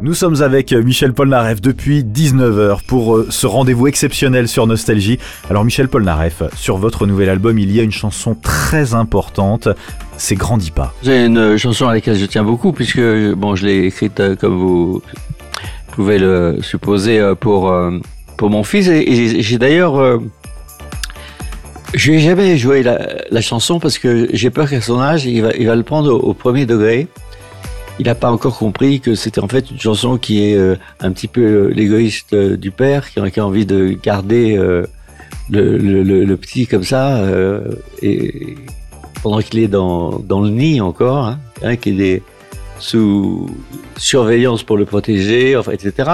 Nous sommes avec Michel Polnareff depuis 19h pour euh, ce rendez-vous exceptionnel sur Nostalgie. Alors Michel Polnareff, sur votre nouvel album, il y a une chanson très importante, c'est Grandis pas. C'est une chanson à laquelle je tiens beaucoup puisque bon, je l'ai écrite euh, comme vous pouvez le supposer euh, pour pour mon fils et j'ai d'ailleurs je n'ai jamais joué la, chanson parce que j'ai peur qu'à son âge, il va, il va le prendre au premier degré il n'a pas encore compris que c'était en fait une chanson qui est euh, un petit peu euh, l'égoïste euh, du père, qui a, envie de garder le, petit comme ça, et pendant qu'il est dans, dans le nid encore, hein, hein qu'il est sous surveillance pour le protéger, enfin, etc.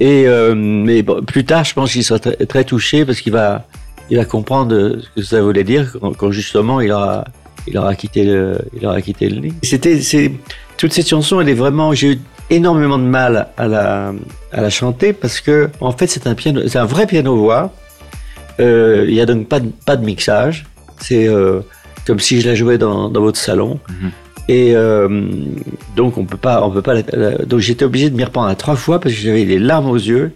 Et mm-hmm. mais plus tard, je pense qu'il sera très, touché parce qu'il va il va comprendre ce que ça voulait dire quand, justement il aura il aura quitté le il aura quitté le nid. C'était c'est toute cette chanson, elle est vraiment, j'ai eu énormément de mal à la, à la chanter parce que, en fait, c'est un piano, c'est un vrai piano-voix. Euh, il y a donc pas de, pas de mixage. C'est euh, comme si je la jouais dans, dans votre salon. Mhm. Et euh, donc on peut pas, on peut pas. donc j'étais obligé de m'y reprendre à trois fois parce que j'avais des larmes aux yeux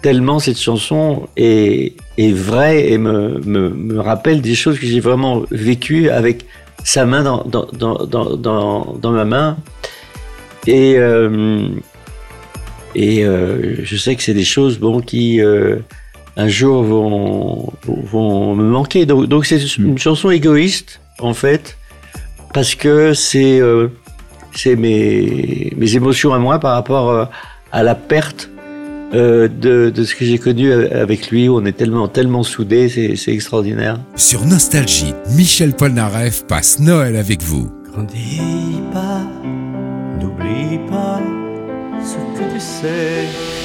tellement cette chanson est, est vraie et me, me, me rappelle des choses que j'ai vraiment vécues avec sa main dans, dans, dans, dans, ma main. Et, euh, et euh, je sais que c'est des choses bon, qui euh, un jour vont, vont me manquer. Donc, donc c'est une chanson égoïste, en fait, parce que c'est c'est mes, mes émotions à moi par rapport à la perte euh, de, de, ce que j'ai connu avec lui. On est tellement, tellement soudés, c'est extraordinaire. Sur Nostalgie, Michel Polnareff passe Noël avec vous. Grandis pas, n'oublie pas ce que tu sais.